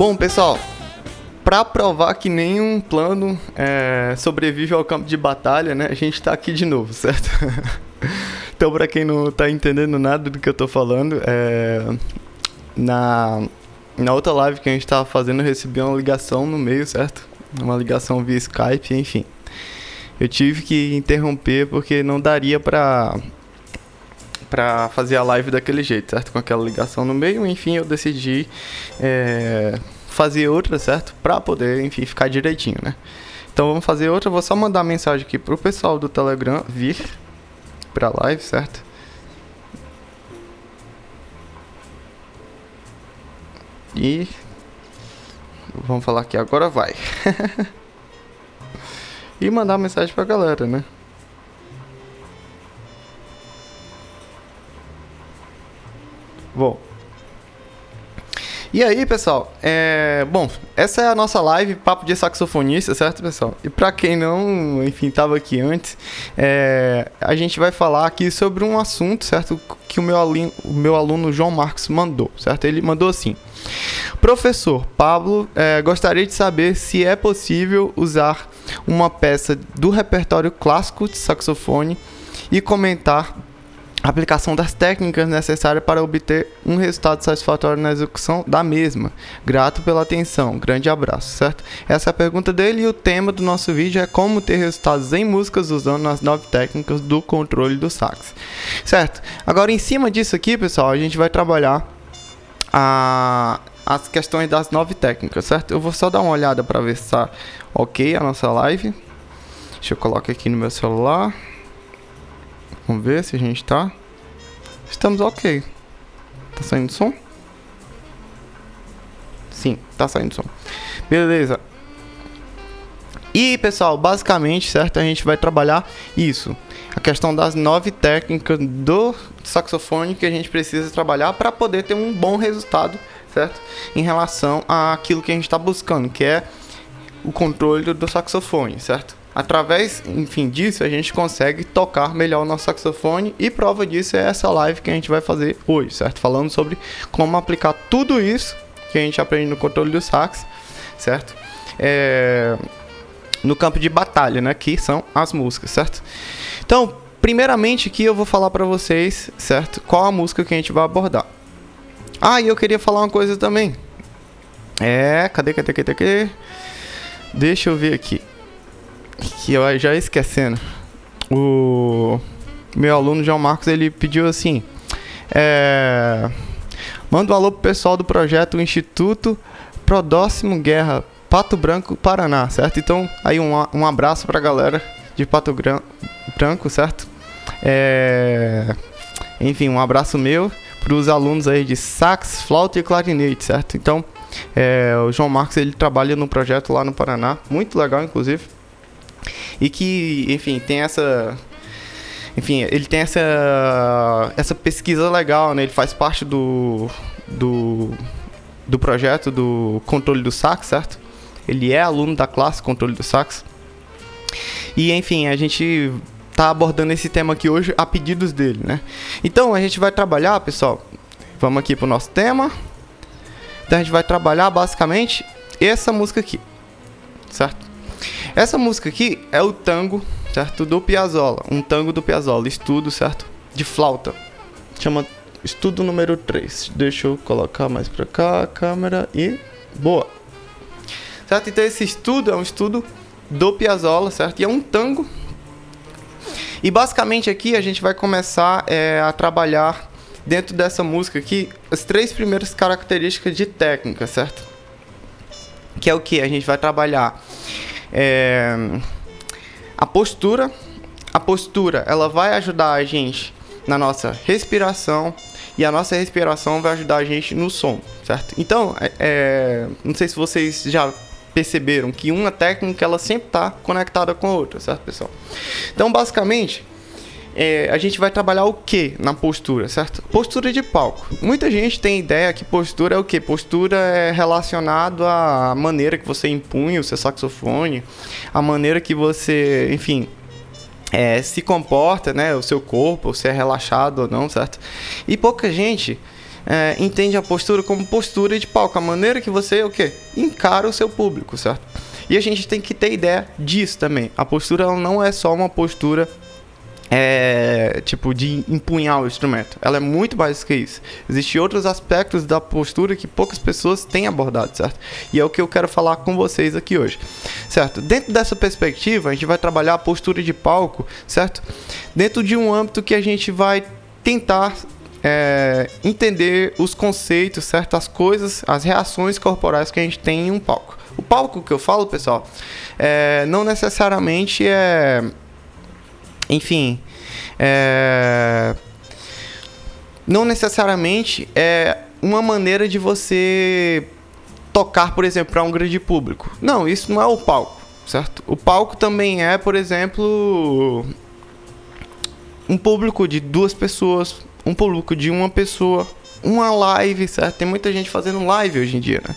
Bom, pessoal, para provar que nenhum plano é, sobrevive ao campo de batalha, né? A gente tá aqui de novo, certo? então, para quem não tá entendendo nada do que eu tô falando, é, na, na outra live que a gente tava fazendo, eu recebi uma ligação no meio, certo? Uma ligação via Skype, enfim. Eu tive que interromper porque não daria pra, pra fazer a live daquele jeito, certo? Com aquela ligação no meio, enfim, eu decidi. É, fazer outra, certo? Pra poder, enfim, ficar direitinho, né? Então vamos fazer outra. Vou só mandar mensagem aqui pro pessoal do Telegram vir pra live, certo? E vamos falar aqui agora vai. e mandar mensagem pra galera, né? Bom, e aí, pessoal, é... bom, essa é a nossa live Papo de Saxofonista, certo, pessoal? E para quem não, enfim, tava aqui antes, é... a gente vai falar aqui sobre um assunto, certo, que o meu, aluno, o meu aluno João Marcos mandou, certo? Ele mandou assim: Professor Pablo, é, gostaria de saber se é possível usar uma peça do repertório clássico de saxofone e comentar aplicação das técnicas necessárias para obter um resultado satisfatório na execução da mesma. Grato pela atenção. Grande abraço, certo? Essa é a pergunta dele e o tema do nosso vídeo é como ter resultados em músicas usando as nove técnicas do controle do sax. Certo? Agora em cima disso aqui, pessoal, a gente vai trabalhar a as questões das nove técnicas, certo? Eu vou só dar uma olhada para ver se está ok a nossa live. Deixa eu colocar aqui no meu celular. Vamos ver se a gente tá. Estamos ok. Tá saindo som? Sim, tá saindo som. Beleza. E pessoal, basicamente, certo? A gente vai trabalhar isso. A questão das nove técnicas do saxofone que a gente precisa trabalhar para poder ter um bom resultado, certo? Em relação àquilo que a gente está buscando, que é o controle do saxofone, certo? Através, enfim, disso a gente consegue tocar melhor o nosso saxofone e prova disso é essa live que a gente vai fazer hoje, certo? Falando sobre como aplicar tudo isso que a gente aprende no controle do sax, certo? É... No campo de batalha, né? Que são as músicas, certo? Então, primeiramente aqui eu vou falar para vocês, certo? Qual a música que a gente vai abordar. Ah, e eu queria falar uma coisa também. É, cadê, cadê, cadê, cadê? Deixa eu ver aqui que eu já esquecendo. O meu aluno João Marcos ele pediu assim: é, manda um alô pro pessoal do projeto Instituto Prodóximo Guerra Pato Branco, Paraná, certo? Então, aí um, um abraço pra galera de Pato Branco, certo? É, enfim, um abraço meu para os alunos aí de sax, flauta e clarinete, certo? Então, é, o João Marcos ele trabalha no projeto lá no Paraná, muito legal, inclusive. E que, enfim, tem essa enfim, ele tem essa essa pesquisa legal, né? Ele faz parte do do do projeto do controle do sax, certo? Ele é aluno da classe controle do sax. E enfim, a gente tá abordando esse tema aqui hoje a pedidos dele, né? Então, a gente vai trabalhar, pessoal. Vamos aqui pro nosso tema. Então a gente vai trabalhar basicamente essa música aqui. Certo? Essa música aqui é o tango, certo? Do Piazzolla. Um tango do Piazzolla. Estudo, certo? De flauta. Chama estudo número 3. Deixa eu colocar mais pra cá a câmera e. Boa! Certo? Então esse estudo é um estudo do Piazzolla, certo? E é um tango. E basicamente aqui a gente vai começar é, a trabalhar dentro dessa música aqui as três primeiras características de técnica, certo? Que é o que? A gente vai trabalhar é, a postura, a postura, ela vai ajudar a gente na nossa respiração e a nossa respiração vai ajudar a gente no som, certo? Então, é, é não sei se vocês já perceberam que uma técnica ela sempre está conectada com a outra, certo, pessoal? Então, basicamente, é, a gente vai trabalhar o que na postura, certo? Postura de palco. Muita gente tem ideia que postura é o que? Postura é relacionado à maneira que você impunha o seu saxofone, a maneira que você, enfim, é, se comporta, né? O seu corpo, se é relaxado ou não, certo? E pouca gente é, entende a postura como postura de palco, a maneira que você o quê? encara o seu público, certo? E a gente tem que ter ideia disso também. A postura não é só uma postura é, tipo de empunhar o instrumento. Ela é muito mais que isso. Existem outros aspectos da postura que poucas pessoas têm abordado, certo? E é o que eu quero falar com vocês aqui hoje, certo? Dentro dessa perspectiva, a gente vai trabalhar a postura de palco, certo? Dentro de um âmbito que a gente vai tentar é, entender os conceitos, certo? As coisas, as reações corporais que a gente tem em um palco. O palco que eu falo, pessoal, é, não necessariamente é enfim, é... não necessariamente é uma maneira de você tocar, por exemplo, para um grande público. Não, isso não é o palco, certo? O palco também é, por exemplo, um público de duas pessoas, um público de uma pessoa, uma live, certo? Tem muita gente fazendo live hoje em dia, né?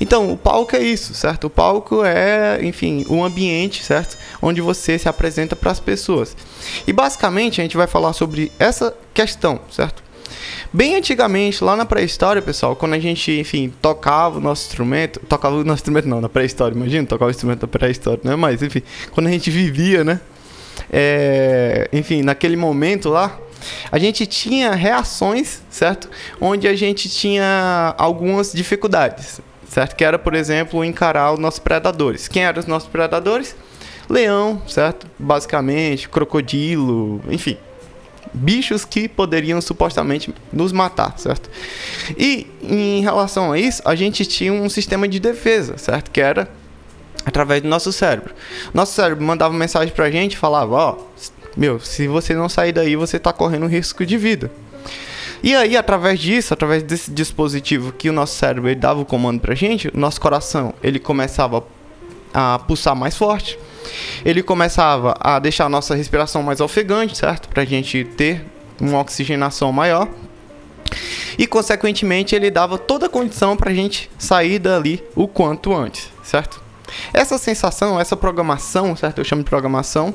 Então, o palco é isso, certo? O palco é, enfim, um ambiente, certo? Onde você se apresenta para as pessoas. E basicamente a gente vai falar sobre essa questão, certo? Bem antigamente, lá na pré-história, pessoal, quando a gente, enfim, tocava o nosso instrumento, tocava o nosso instrumento não, na pré-história, imagina, tocava o instrumento da pré-história, né? Mas, enfim, quando a gente vivia, né? É, enfim, naquele momento lá, a gente tinha reações, certo? Onde a gente tinha algumas dificuldades, certo? Que era, por exemplo, encarar os nossos predadores. Quem eram os nossos predadores? Leão, certo? Basicamente, crocodilo, enfim. Bichos que poderiam supostamente nos matar, certo? E em relação a isso, a gente tinha um sistema de defesa, certo? Que era através do nosso cérebro. Nosso cérebro mandava mensagem pra gente, falava, ó, oh, meu, se você não sair daí, você tá correndo risco de vida. E aí, através disso, através desse dispositivo que o nosso cérebro dava o comando pra gente, o nosso coração ele começava a pulsar mais forte. Ele começava a deixar a nossa respiração mais ofegante, certo? Pra gente ter uma oxigenação maior. E consequentemente ele dava toda a condição pra gente sair dali o quanto antes, certo? Essa sensação, essa programação, certo? Eu chamo de programação.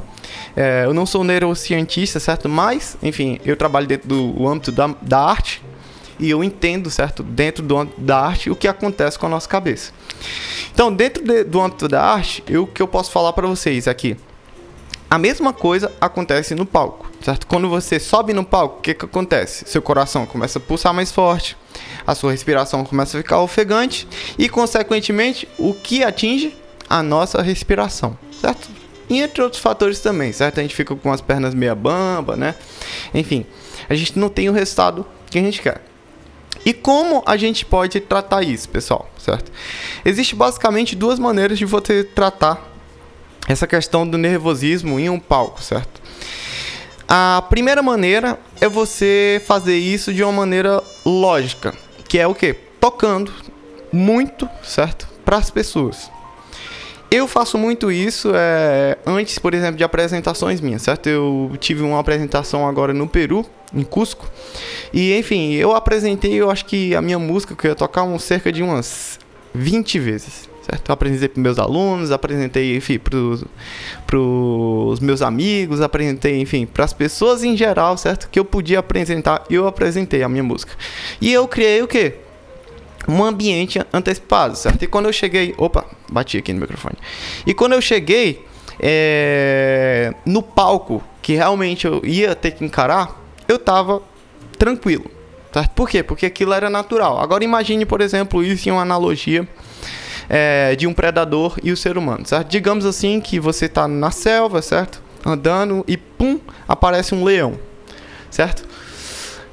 É, eu não sou neurocientista, certo? Mas, enfim, eu trabalho dentro do âmbito da, da arte e eu entendo, certo? Dentro do da arte, o que acontece com a nossa cabeça. Então, dentro de, do âmbito da arte, o que eu posso falar para vocês aqui? A mesma coisa acontece no palco, certo? Quando você sobe no palco, o que, que acontece? Seu coração começa a pulsar mais forte, a sua respiração começa a ficar ofegante e, consequentemente, o que atinge? A nossa respiração, certo? E entre outros fatores também, certo? A gente fica com as pernas meia bamba, né? Enfim, a gente não tem o resultado que a gente quer. E como a gente pode tratar isso, pessoal, certo? Existe basicamente duas maneiras de você tratar essa questão do nervosismo em um palco, certo? A primeira maneira é você fazer isso de uma maneira lógica, que é o que? Tocando muito, certo? Para as pessoas. Eu faço muito isso é, antes, por exemplo, de apresentações minhas, certo? Eu tive uma apresentação agora no Peru, em Cusco. E, enfim, eu apresentei, eu acho que a minha música que eu ia tocar um, cerca de umas 20 vezes, certo? Eu apresentei para meus alunos, apresentei, enfim, para os meus amigos, apresentei, enfim, para as pessoas em geral, certo? Que eu podia apresentar, eu apresentei a minha música. E eu criei o quê? Um ambiente antecipado, certo? E quando eu cheguei, opa, bati aqui no microfone. E quando eu cheguei é, no palco que realmente eu ia ter que encarar, eu tava tranquilo, certo? Por quê? Porque aquilo era natural. Agora imagine, por exemplo, isso em uma analogia é, de um predador e o ser humano, certo? Digamos assim que você tá na selva, certo? Andando e pum, aparece um leão, certo?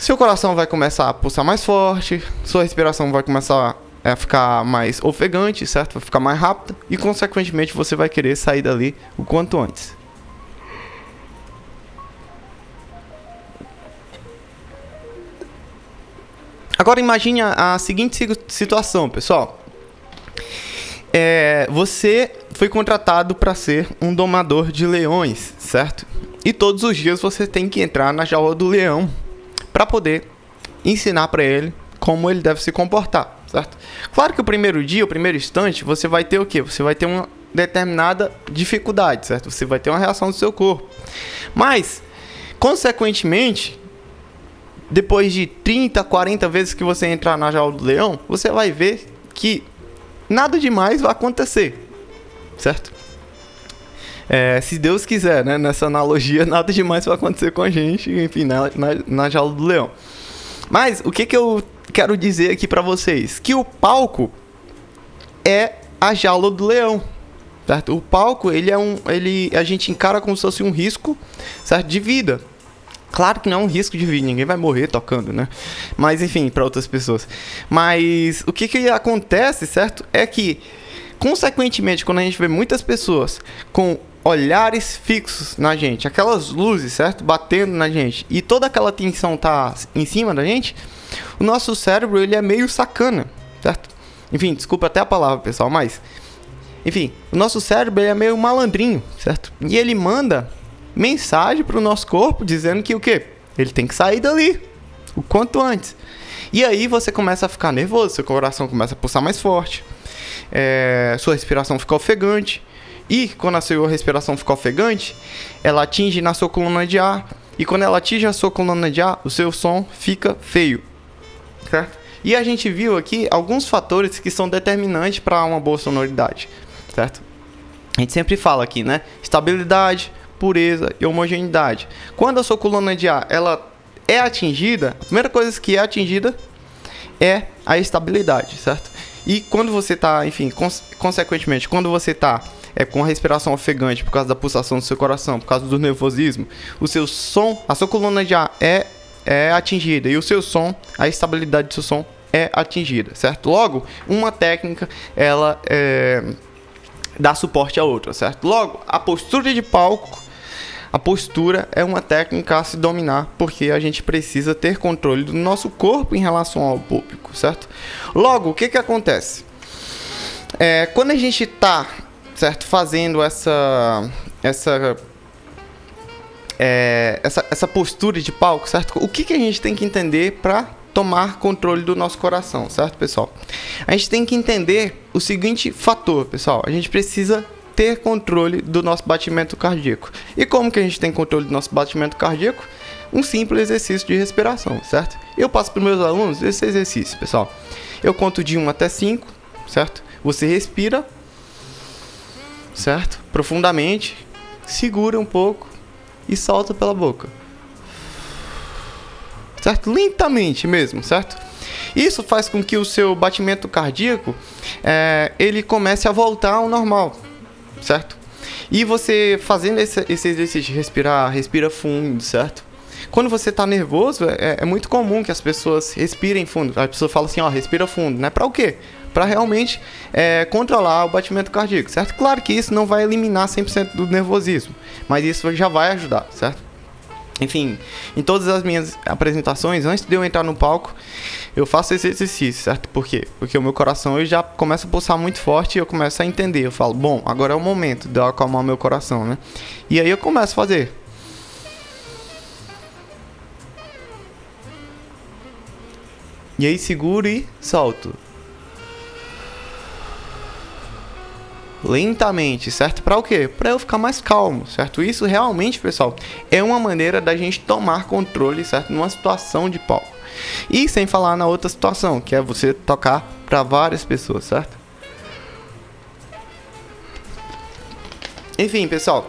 Seu coração vai começar a pulsar mais forte, sua respiração vai começar a ficar mais ofegante, certo? Vai ficar mais rápida e, consequentemente, você vai querer sair dali o quanto antes. Agora imagine a, seguinte situação, pessoal. É, você foi contratado para ser um domador de leões, certo? E todos os dias você tem que entrar na jaula do leão para poder ensinar para ele como ele deve se comportar, certo? Claro que o primeiro dia, o primeiro instante, você vai ter o quê? Você vai ter uma determinada dificuldade, certo? Você vai ter uma reação do seu corpo. Mas, consequentemente, depois de 30, 40 vezes que você entrar na jaula do leão, você vai ver que nada demais vai acontecer, certo? É, se Deus quiser, né? Nessa analogia, nada demais vai acontecer com a gente, enfim, na, na, na jaula do leão. Mas o que, que eu quero dizer aqui para vocês? Que o palco é a jaula do leão. Certo? O palco, ele é um. Ele, a gente encara como se fosse um risco certo? de vida. Claro que não é um risco de vida, ninguém vai morrer tocando, né? Mas enfim, para outras pessoas. Mas o que, que acontece, certo? É que, consequentemente, quando a gente vê muitas pessoas com olhares fixos na gente, aquelas luzes, certo? Batendo na gente, e toda aquela tensão tá em cima da gente, o nosso cérebro ele é meio sacana, certo? Enfim, desculpa até a palavra, pessoal, mas enfim, o nosso cérebro é meio malandrinho, certo? E ele manda mensagem para o nosso corpo dizendo que o quê? Ele tem que sair dali o quanto antes. E aí você começa a ficar nervoso, seu coração começa a pulsar mais forte, é, sua respiração fica ofegante. E quando a sua respiração fica ofegante, ela atinge na sua coluna de ar. E quando ela atinge a sua coluna de ar, o seu som fica feio. Certo? E a gente viu aqui alguns fatores que são determinantes para uma boa sonoridade certo? A gente sempre fala aqui, né? Estabilidade, pureza e homogeneidade. Quando a sua coluna de ar ela é atingida, a primeira coisa que é atingida é a estabilidade, certo? E quando você está, enfim, cons consequentemente, quando você está é, com a respiração ofegante por causa da pulsação do seu coração, por causa do nervosismo, o seu som, a sua coluna de ar é, é atingida e o seu som, a estabilidade do seu som é atingida, certo? Logo, uma técnica, ela é dar suporte a outra, certo? Logo, a postura de palco, a postura é uma técnica a se dominar, porque a gente precisa ter controle do nosso corpo em relação ao público, certo? Logo, o que que acontece? É, quando a gente está, certo, fazendo essa essa é, essa, essa postura de palco, certo? O que, que a gente tem que entender para tomar controle do nosso coração, certo, pessoal? A gente tem que entender o seguinte fator, pessoal. A gente precisa ter controle do nosso batimento cardíaco. E como que a gente tem controle do nosso batimento cardíaco? Um simples exercício de respiração, certo? Eu passo para meus alunos esse exercício, pessoal. Eu conto de 1 até 5, certo? Você respira, certo? Profundamente, segura um pouco e solta pela boca certo? Lentamente mesmo, certo? Isso faz com que o seu batimento cardíaco é, ele comece a voltar ao normal, certo? E você fazendo esse, esse exercício de respirar, respira fundo, certo? Quando você está nervoso, é, é, muito comum que as pessoas respirem fundo. A pessoa fala assim, ó, respira fundo, né? Para o quê? Para realmente é, controlar o batimento cardíaco, certo? Claro que isso não vai eliminar 100% do nervosismo, mas isso já vai ajudar, certo? Enfim, em todas as minhas apresentações, antes de eu entrar no palco, eu faço esse exercício, certo? Por quê? Porque o meu coração eu já começa a pulsar muito forte e eu começo a entender. Eu falo, bom, agora é o momento de eu acalmar o meu coração, né? E aí eu começo a fazer. E aí seguro e solto. Lentamente, certo? Para o quê? Para eu ficar mais calmo, certo? Isso realmente, pessoal, é uma maneira da gente tomar controle, certo? Numa situação de palco. E sem falar na outra situação, que é você tocar para várias pessoas, certo? Enfim, pessoal,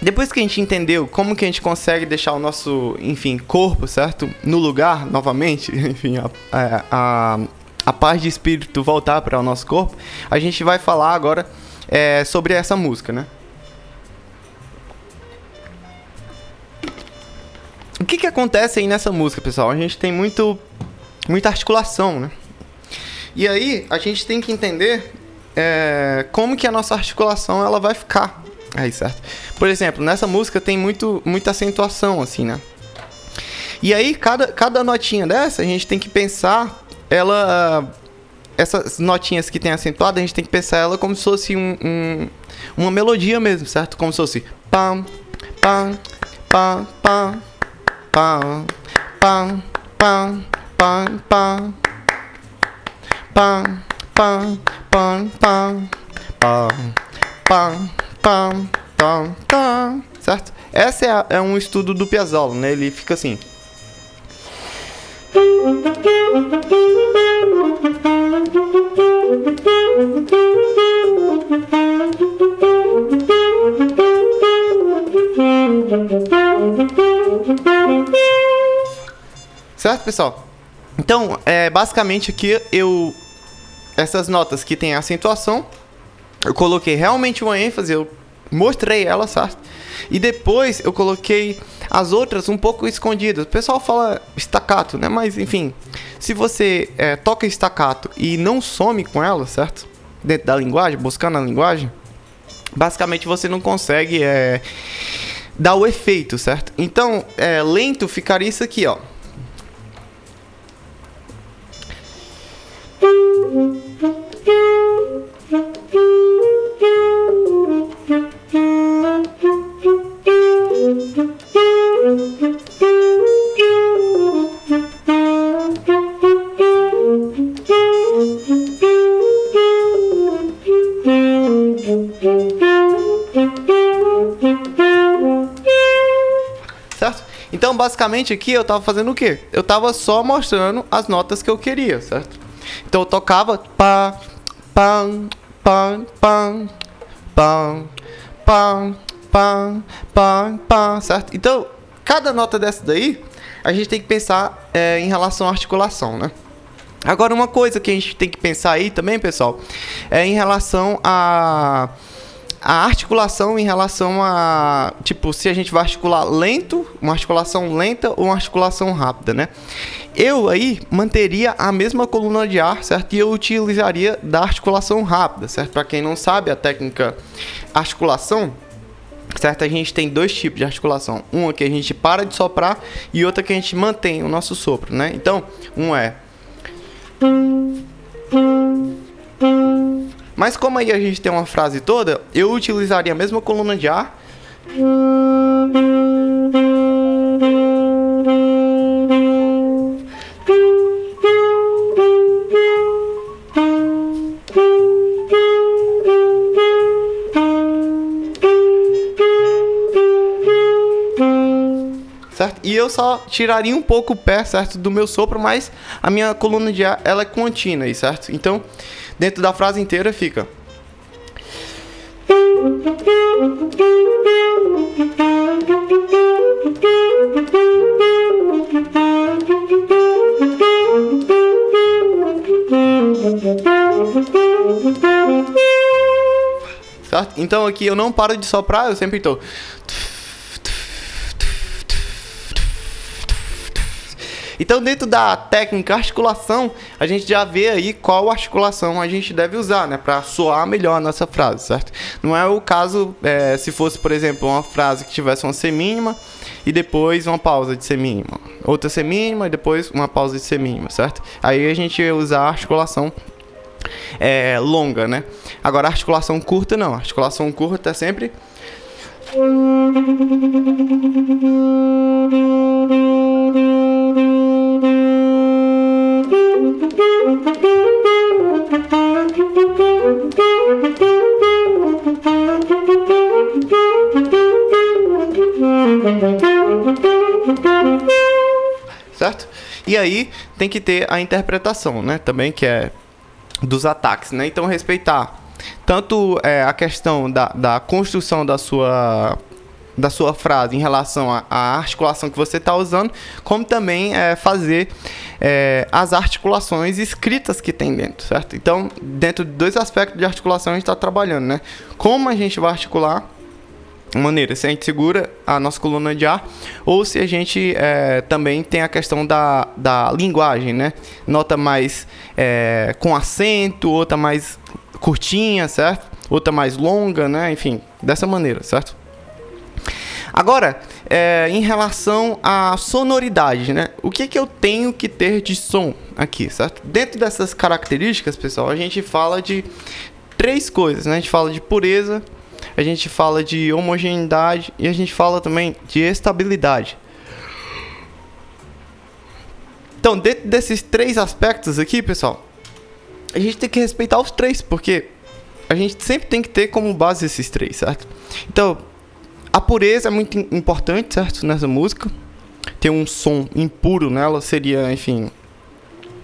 depois que a gente entendeu como que a gente consegue deixar o nosso, enfim, corpo, certo? No lugar, novamente, enfim, a, a, a, a paz de espírito voltar para o nosso corpo, a gente vai falar agora é, sobre essa música, né? O que, que acontece aí nessa música, pessoal? A gente tem muito, muita articulação, né? E aí a gente tem que entender é, como que a nossa articulação ela vai ficar aí, certo? Por exemplo, nessa música tem muito, muita acentuação, assim, né? E aí, cada, cada notinha dessa, a gente tem que pensar ela essas notinhas que tem acentuada, a gente tem que pensar ela como se fosse um, um, uma melodia mesmo, certo? Como se fosse pam, pam, pam, pam, pam, pam, pam, pam, pam, pam, pam, pam, pam, pam, pam, pam, pam, pam, certo? Essa é, é um estudo do Piazzolla, né? Ele fica assim. Certo, pessoal? Então, é, basicamente aqui eu essas notas que tem acentuação, eu coloquei realmente uma ênfase, eu mostrei ela, certo? E depois eu coloquei as outras um pouco escondidas. O pessoal fala estacato, né? Mas enfim, se você é, toca estacato e não some com ela, certo? Dentro da linguagem, buscando a linguagem, basicamente você não consegue é, dar o efeito, certo? Então, é, lento ficaria isso aqui, ó. Certo? Então, basicamente aqui eu tava fazendo o quê? Eu tava só mostrando as notas que eu queria, certo? Então eu tocava pá, pam, pam, pam, pam, pam, pam, pam, pam, certo? Então, cada nota dessa daí, a gente tem que pensar é, em relação à articulação, né? Agora, uma coisa que a gente tem que pensar aí também, pessoal, é em relação a a articulação em relação a, tipo, se a gente vai articular lento, uma articulação lenta ou uma articulação rápida, né? Eu aí manteria a mesma coluna de ar, certo? E eu utilizaria da articulação rápida, certo? Para quem não sabe, a técnica articulação, certo? A gente tem dois tipos de articulação. Uma que a gente para de soprar e outra que a gente mantém o nosso sopro, né? Então, um é mas como aí a gente tem uma frase toda, eu utilizaria a mesma coluna de ar. Certo? E eu só tiraria um pouco o pé, certo, do meu sopro, mas a minha coluna de ar, ela é contínua certo? Então, dentro da frase inteira fica. Certo? Então aqui eu não paro de soprar, eu sempre estou. Então, dentro da técnica articulação, a gente já vê aí qual articulação a gente deve usar, né, para soar melhor a nossa frase, certo? Não é o caso é, se fosse, por exemplo, uma frase que tivesse uma semínima e depois uma pausa de semínima, outra semínima e depois uma pausa de semínima, certo? Aí a gente ia usar a articulação é, longa, né? Agora, articulação curta não. Articulação curta é sempre certo? E aí tem que ter a interpretação, né? Também que é dos ataques, né? Então respeitar tanto é, a questão da, da construção da sua da sua frase em relação à articulação que você está usando, como também é, fazer é, as articulações escritas que tem dentro, certo? Então, dentro de dois aspectos de articulação a gente está trabalhando, né? Como a gente vai articular maneira, se a gente segura a nossa coluna de ar, ou se a gente é, também tem a questão da, da linguagem, né? Nota mais é, com acento, outra mais curtinha, certo? Outra mais longa, né? Enfim, dessa maneira, certo? Agora, é, em relação à sonoridade, né? O que, que eu tenho que ter de som aqui, certo? Dentro dessas características, pessoal, a gente fala de três coisas, né? A gente fala de pureza, a gente fala de homogeneidade e a gente fala também de estabilidade. Então, dentro desses três aspectos aqui, pessoal, a gente tem que respeitar os três, porque a gente sempre tem que ter como base esses três, certo? Então, a pureza é muito importante, certo, nessa música. ter um som impuro nela seria, enfim,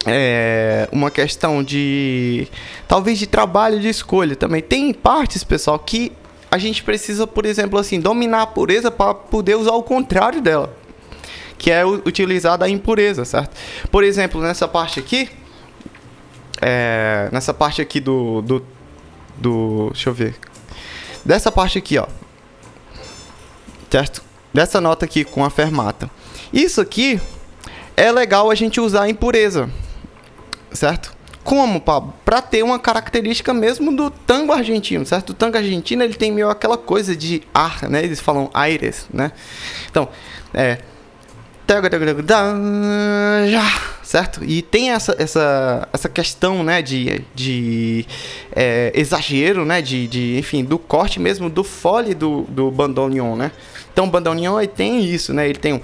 é uma questão de talvez de trabalho de escolha também. Tem partes, pessoal, que a gente precisa, por exemplo, assim, dominar a pureza para poder usar o contrário dela, que é utilizar a impureza, certo? Por exemplo, nessa parte aqui, é, nessa parte aqui do, do, do, deixa eu ver, dessa parte aqui, ó, certo? Dessa nota aqui com a fermata. Isso aqui é legal a gente usar a impureza, certo? Como, Para ter uma característica mesmo do tango argentino, certo? O tango argentino ele tem meio aquela coisa de ar, né? Eles falam aires, né? Então, é certo? E tem essa, essa, essa questão, né, de, de é, exagero, né, de, de, enfim, do corte mesmo do fole do, do bandoneon, né? Então o bandoneon aí tem isso, né? Ele tem um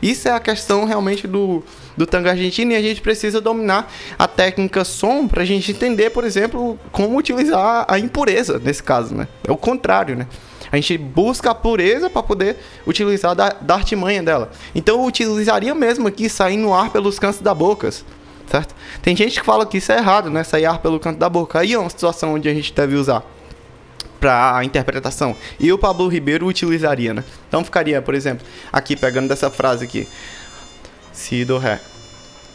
isso é a questão realmente do, do tango argentino e a gente precisa dominar a técnica som para a gente entender, por exemplo, como utilizar a impureza nesse caso, né? É o contrário, né? A gente busca a pureza para poder utilizar da, da artimanha dela. Então eu utilizaria mesmo aqui sair no ar pelos cantos da boca, certo? Tem gente que fala que isso é errado, né? Sair ar pelo canto da boca. Aí é uma situação onde a gente deve usar para interpretação. E o Pablo Ribeiro utilizaria, né? Então ficaria, por exemplo, aqui pegando dessa frase aqui. Si, do, ré.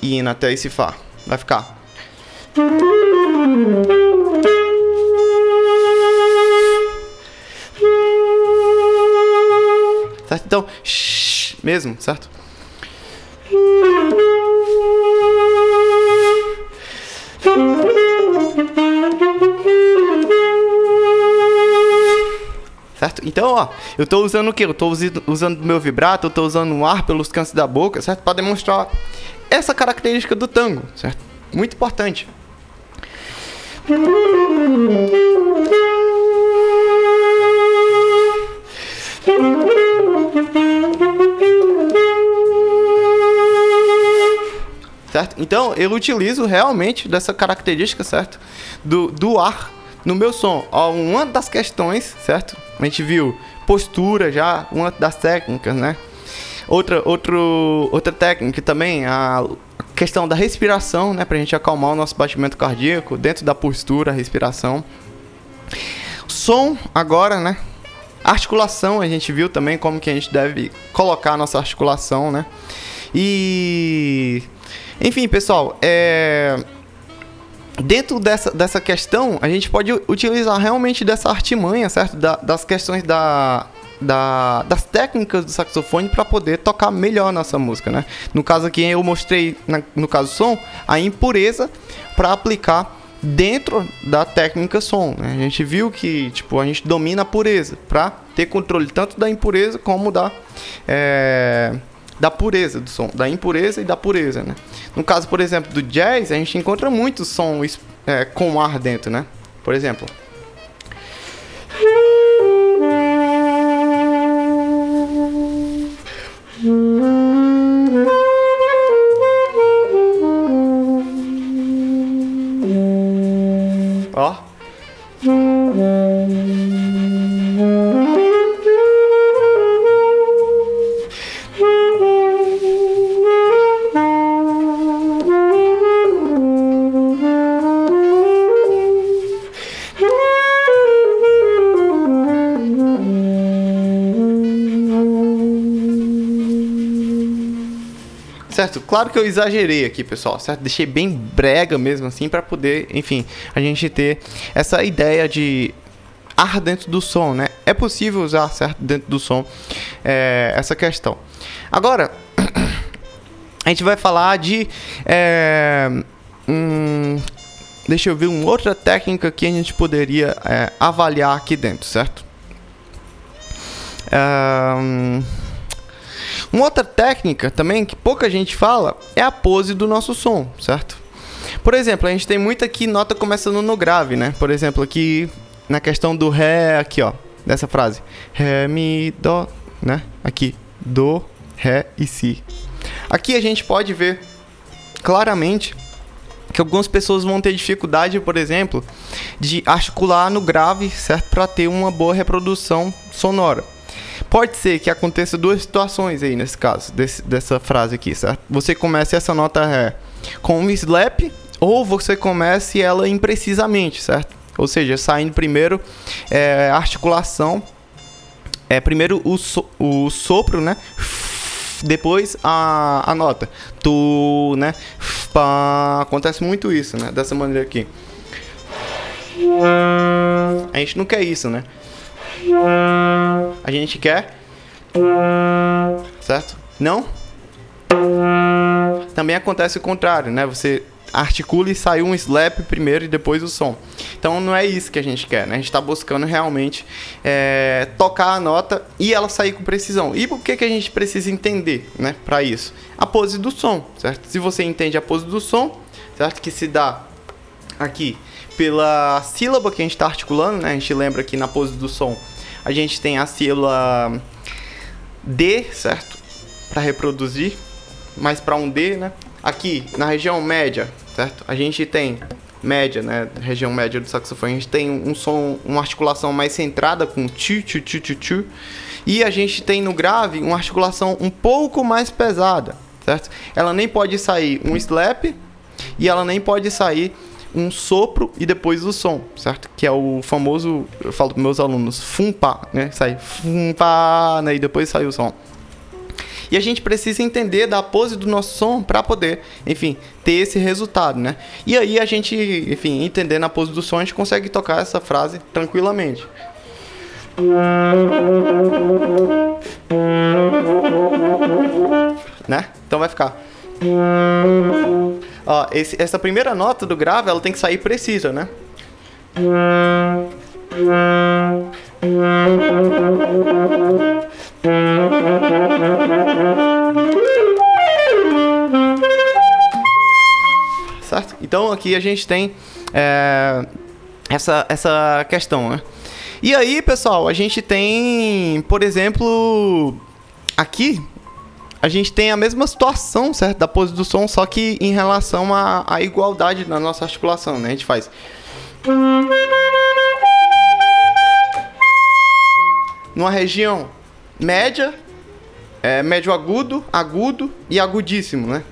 E indo até esse fá. Vai ficar. Certo? Então, shh, mesmo, certo? Certo? Então, ó, eu estou usando o que? Eu estou usando o meu vibrato, eu estou usando o ar pelos cantos da boca, certo? Para demonstrar essa característica do tango, certo? Muito importante. Certo? Então, eu utilizo realmente dessa característica, certo? Do, do ar no meu som. Ó, uma das questões, certo? A gente viu postura já, uma das técnicas, né? Outra, outro, outra técnica também, a questão da respiração, né? Pra gente acalmar o nosso batimento cardíaco dentro da postura, respiração. Som agora, né? Articulação, a gente viu também como que a gente deve colocar a nossa articulação, né? E... Enfim, pessoal, é dentro dessa, dessa questão, a gente pode utilizar realmente dessa artimanha, certo? Da, das questões da, da, das técnicas do saxofone para poder tocar melhor nossa música, né? No caso aqui eu mostrei, na, no caso som, a impureza para aplicar dentro da técnica som. Né? A gente viu que tipo a gente domina a pureza para ter controle tanto da impureza como da é, da pureza do som, da impureza e da pureza, né? No caso, por exemplo, do jazz, a gente encontra muito som é, com ar dentro, né? Por exemplo. Ó. certo? Claro que eu exagerei aqui, pessoal, certo? Deixei bem brega mesmo assim para poder, enfim, a gente ter essa ideia de ar dentro do som, né? É possível usar certo dentro do som é, essa questão. Agora, a gente vai falar de é, deixa eu ver uma outra técnica que a gente poderia é, avaliar aqui dentro, certo? Um, uma outra técnica também que pouca gente fala é a pose do nosso som, certo? Por exemplo, a gente tem muita aqui nota começando no grave, né? Por exemplo, aqui na questão do ré, aqui ó, dessa frase, ré, mi, dó, né? Aqui, do, ré e si. Aqui a gente pode ver claramente que algumas pessoas vão ter dificuldade, por exemplo, de articular no grave, certo? Para ter uma boa reprodução sonora. Pode ser que aconteça duas situações aí nesse caso, desse, dessa frase aqui, certo? Você comece essa nota Ré com um slap ou você comece ela imprecisamente, certo? Ou seja, saindo primeiro é, articulação, é primeiro o, so, o sopro, né? Depois a, a nota. Tu, né? Acontece muito isso, né? Dessa maneira aqui. A gente não quer isso, né? A gente quer. Certo? Não? Também acontece o contrário, né? Você articula e sai um slap primeiro e depois o som. Então não é isso que a gente quer, né? A gente está buscando realmente é, tocar a nota e ela sair com precisão. E por que, que a gente precisa entender, né? Para isso, a pose do som, certo? Se você entende a pose do som, certo? Que se dá aqui pela sílaba que a gente está articulando, né? A gente lembra que na pose do som a gente tem a sílaba D, certo? Para reproduzir, mas para um D, né? Aqui na região média, certo? A gente tem média, né? Região média do saxofone, a gente tem um som, uma articulação mais centrada com tchu tchu tchu tchu tchu. E a gente tem no grave uma articulação um pouco mais pesada, certo? Ela nem pode sair um slap e ela nem pode sair um sopro e depois o som, certo? Que é o famoso, eu falo para meus alunos, fumpa, né? Sai fumpa, né? E depois sai o som. E a gente precisa entender da pose do nosso som para poder, enfim, ter esse resultado, né? E aí a gente, enfim, entendendo a pose do som, a gente consegue tocar essa frase tranquilamente. Né? Então vai ficar. Ó, esse, essa primeira nota do grave, ela tem que sair precisa, né? Certo? Então aqui a gente tem é, essa, essa questão, né? E aí, pessoal, a gente tem, por exemplo, aqui a gente tem a mesma situação, certo? Da pose do som, só que em relação à, à igualdade na nossa articulação, né? A gente faz. Numa região média, é, médio agudo, agudo e agudíssimo, né?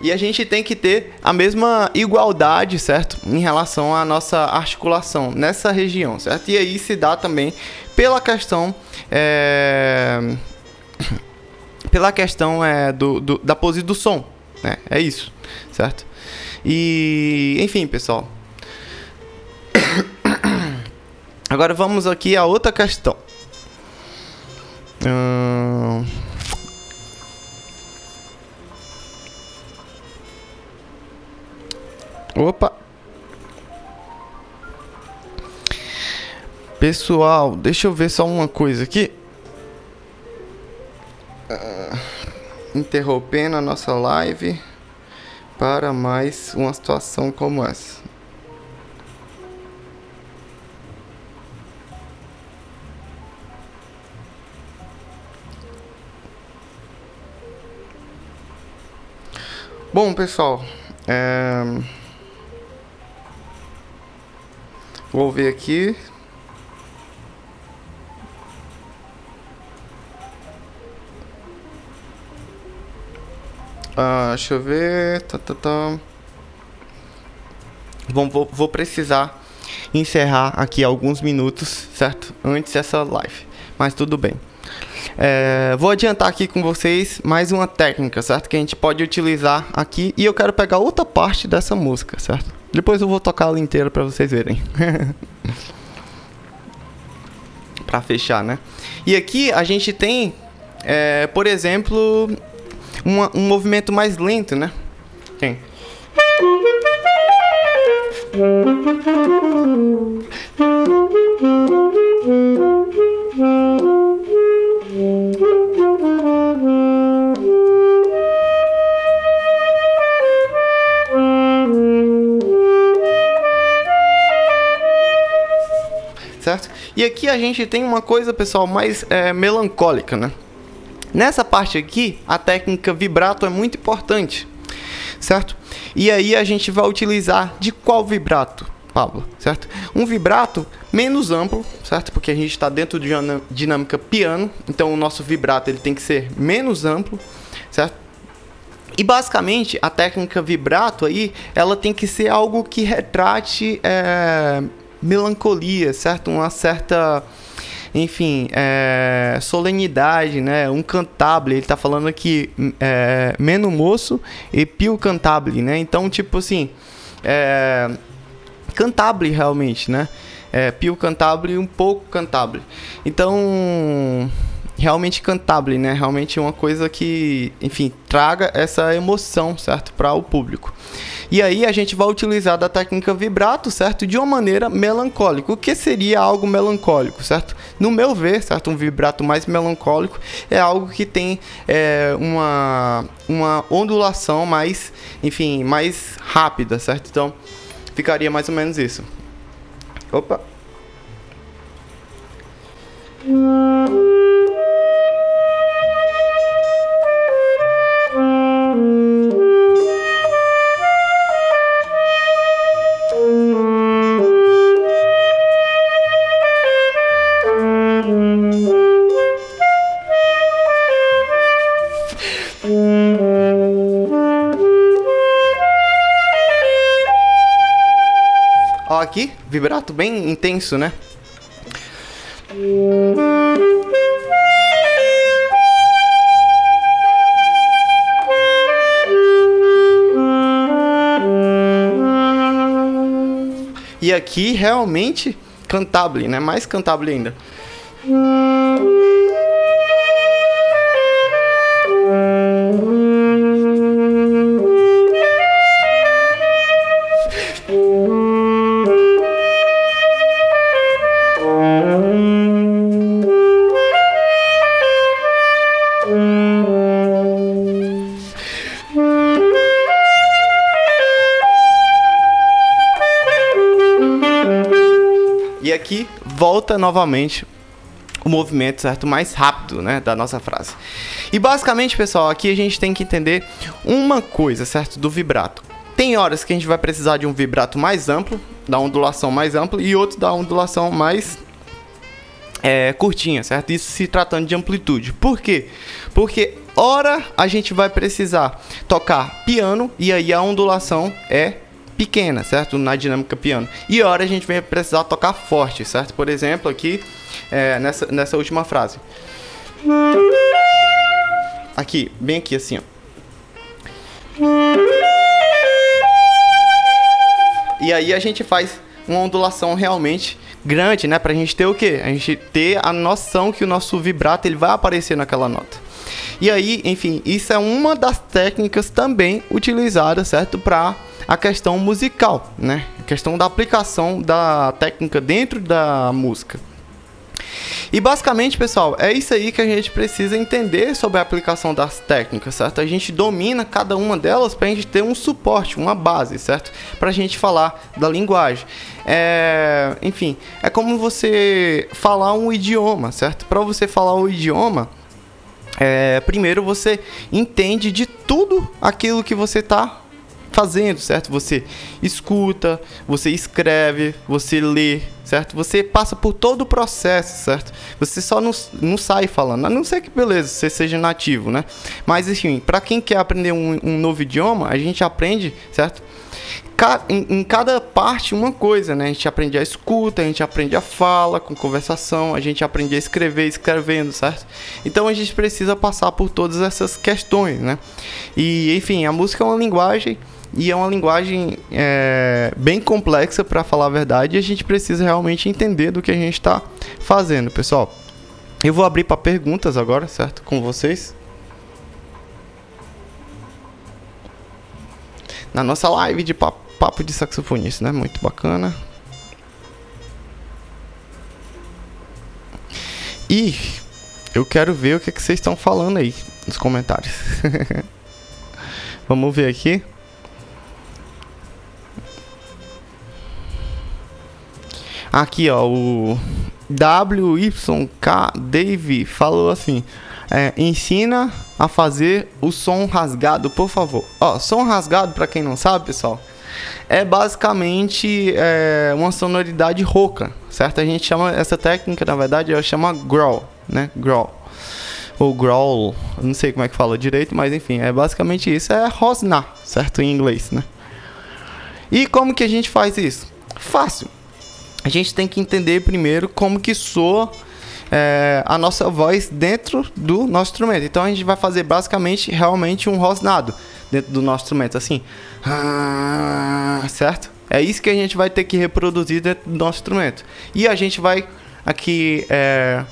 E a gente tem que ter a mesma igualdade, certo? Em relação à nossa articulação nessa região, certo? E aí se dá também pela questão. É... Pela questão é, do, do, da pose do som. Né? É isso, certo? E, enfim, pessoal. Agora vamos aqui a outra questão. Hum... Opa! Pessoal, deixa eu ver só uma coisa aqui. Uh, interrompendo a nossa live para mais uma situação como essa. Bom, pessoal, é... vou ver aqui. Ah, deixa eu ver. Tá, tá, tá. Bom, vou, vou precisar encerrar aqui alguns minutos, certo? Antes dessa live. Mas tudo bem. É, vou adiantar aqui com vocês mais uma técnica, certo? Que a gente pode utilizar aqui. E eu quero pegar outra parte dessa música, certo? Depois eu vou tocar ela inteira para vocês verem. para fechar, né? E aqui a gente tem, é, por exemplo, uma, um movimento mais lento, né? Tem. E aqui a gente tem uma coisa, pessoal, mais é, melancólica, né? Nessa parte aqui, a técnica vibrato é muito importante, certo? E aí a gente vai utilizar de qual vibrato, Pablo, certo? Um vibrato menos amplo, certo? Porque a gente está dentro de uma dinâmica piano, então o nosso vibrato ele tem que ser menos amplo, certo? E basicamente a técnica vibrato aí, ela tem que ser algo que retrate é, melancolia, certo? Uma certa enfim, é, solenidade, né? Um cantable, ele tá falando aqui é, meno moço e pio cantable, né? Então, tipo assim, é, cantable realmente, né? É, pio cantable e um pouco cantable. Então, realmente cantable, né? Realmente uma coisa que, enfim, traga essa emoção, certo, para o público. E aí a gente vai utilizar da técnica vibrato, certo, de uma maneira melancólica. O que seria algo melancólico, certo? No meu ver, certo, um vibrato mais melancólico é algo que tem é, uma uma ondulação mais, enfim, mais rápida, certo? Então ficaria mais ou menos isso. Opa. Aqui, vibrato bem intenso, né? E aqui realmente cantable, né? Mais cantable ainda. Volta novamente o movimento certo mais rápido, né, da nossa frase. E basicamente, pessoal, aqui a gente tem que entender uma coisa, certo, do vibrato. Tem horas que a gente vai precisar de um vibrato mais amplo, da ondulação mais ampla, e outros da ondulação mais é, curtinha, certo? Isso se tratando de amplitude. Por quê? Porque hora a gente vai precisar tocar piano e aí a ondulação é pequena, certo? Na dinâmica piano. E hora a gente vai precisar tocar forte, certo? Por exemplo, aqui é, nessa, nessa última frase. Aqui, bem aqui assim, ó. E aí a gente faz uma ondulação realmente grande, né? Pra gente ter o quê? A gente ter a noção que o nosso vibrato ele vai aparecer naquela nota. E aí, enfim, isso é uma das técnicas também utilizadas, certo? Para a questão musical, né? A questão da aplicação da técnica dentro da música. E basicamente, pessoal, é isso aí que a gente precisa entender sobre a aplicação das técnicas, certo? A gente domina cada uma delas para a gente ter um suporte, uma base, certo? Para a gente falar da linguagem. É, enfim, é como você falar um idioma, certo? Para você falar o idioma, é, primeiro você entende de tudo aquilo que você está fazendo, certo? Você escuta, você escreve, você lê, certo? Você passa por todo o processo, certo? Você só não, não sai falando, a não ser que, beleza, você seja nativo, né? Mas, enfim, para quem quer aprender um, um novo idioma, a gente aprende, certo? Em, cada parte uma coisa, né? A gente aprende a escuta, a gente aprende a fala com conversação, a gente aprende a escrever escrevendo, certo? Então a gente precisa passar por todas essas questões, né? E enfim, a música é uma linguagem e é uma linguagem é, bem complexa para falar a verdade e a gente precisa realmente entender do que a gente está fazendo, pessoal. Eu vou abrir para perguntas agora, certo? Com vocês. Na nossa live de papo, de saxofonista, né? Muito bacana. E eu quero ver o que, é que vocês estão falando aí nos comentários. Vamos ver aqui. Aqui, ó, o WYK Dave falou assim: é, ensina a fazer o som rasgado, por favor. Ó, som rasgado, para quem não sabe, pessoal, é basicamente é, uma sonoridade rouca, certo? A gente chama essa técnica, na verdade, ela chama growl, né? Growl. Ou growl, não sei como é que fala direito, mas enfim, é basicamente isso, é rosnar, certo? Em inglês, né? E como que a gente faz isso? Fácil. A gente tem que entender primeiro como que soa é, a nossa voz dentro do nosso instrumento. Então a gente vai fazer basicamente realmente um rosnado dentro do nosso instrumento, assim, certo? É isso que a gente vai ter que reproduzir dentro do nosso instrumento. E a gente vai aqui é,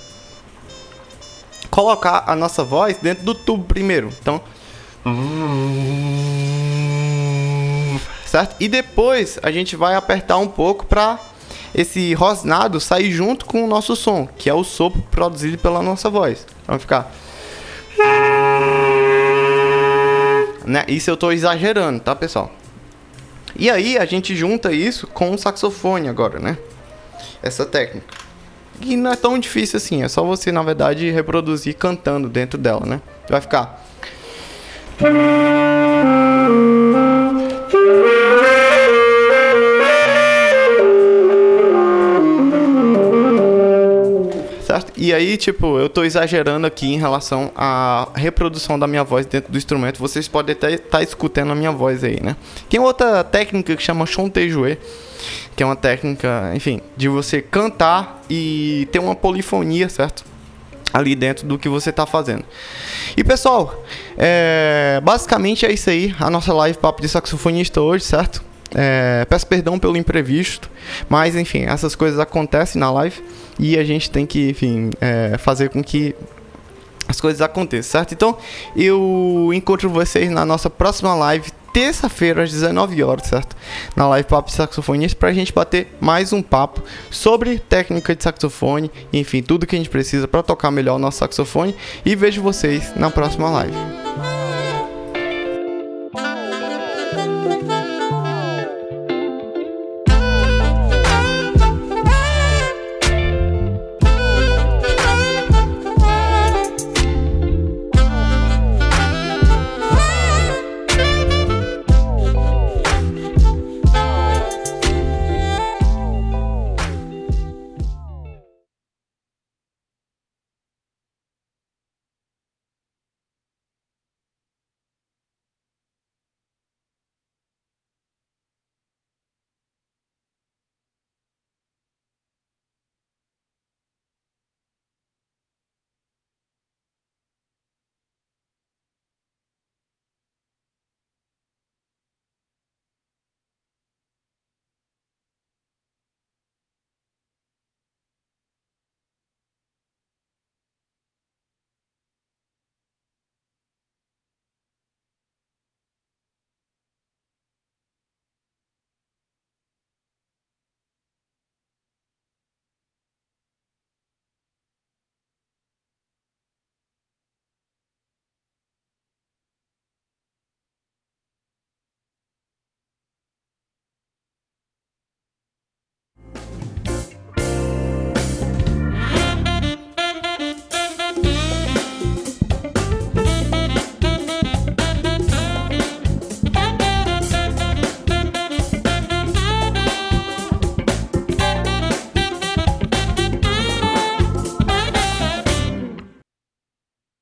colocar a nossa voz dentro do tubo primeiro. Então, certo? E depois a gente vai apertar um pouco para esse rosnado sair junto com o nosso som, que é o sopro produzido pela nossa voz. Então ficar. Né? Isso eu estou exagerando, tá, pessoal? E aí a gente junta isso com o saxofone agora, né? Essa técnica. E não é tão difícil assim, é só você, na verdade, reproduzir cantando dentro dela, né? Vai ficar. E aí, tipo, eu tô exagerando aqui em relação à reprodução da minha voz dentro do instrumento. Vocês podem até estar tá escutando a minha voz aí, né? Tem outra técnica que chama chantejoue, que é uma técnica, enfim, de você cantar e ter uma polifonia, certo? ali dentro do que você está fazendo. E pessoal, é, basicamente é isso aí, a nossa live papo de saxofonista hoje, certo? É, peço perdão pelo imprevisto, mas enfim, essas coisas acontecem na live e a gente tem que, enfim, é, fazer com que as coisas aconteçam, certo? Então, eu encontro vocês na nossa próxima live, terça-feira, às 19 horas, certo? Na live Papo de Saxofonista, pra gente bater mais um papo sobre técnica de saxofone, enfim, tudo que a gente precisa para tocar melhor o nosso saxofone. E vejo vocês na próxima live.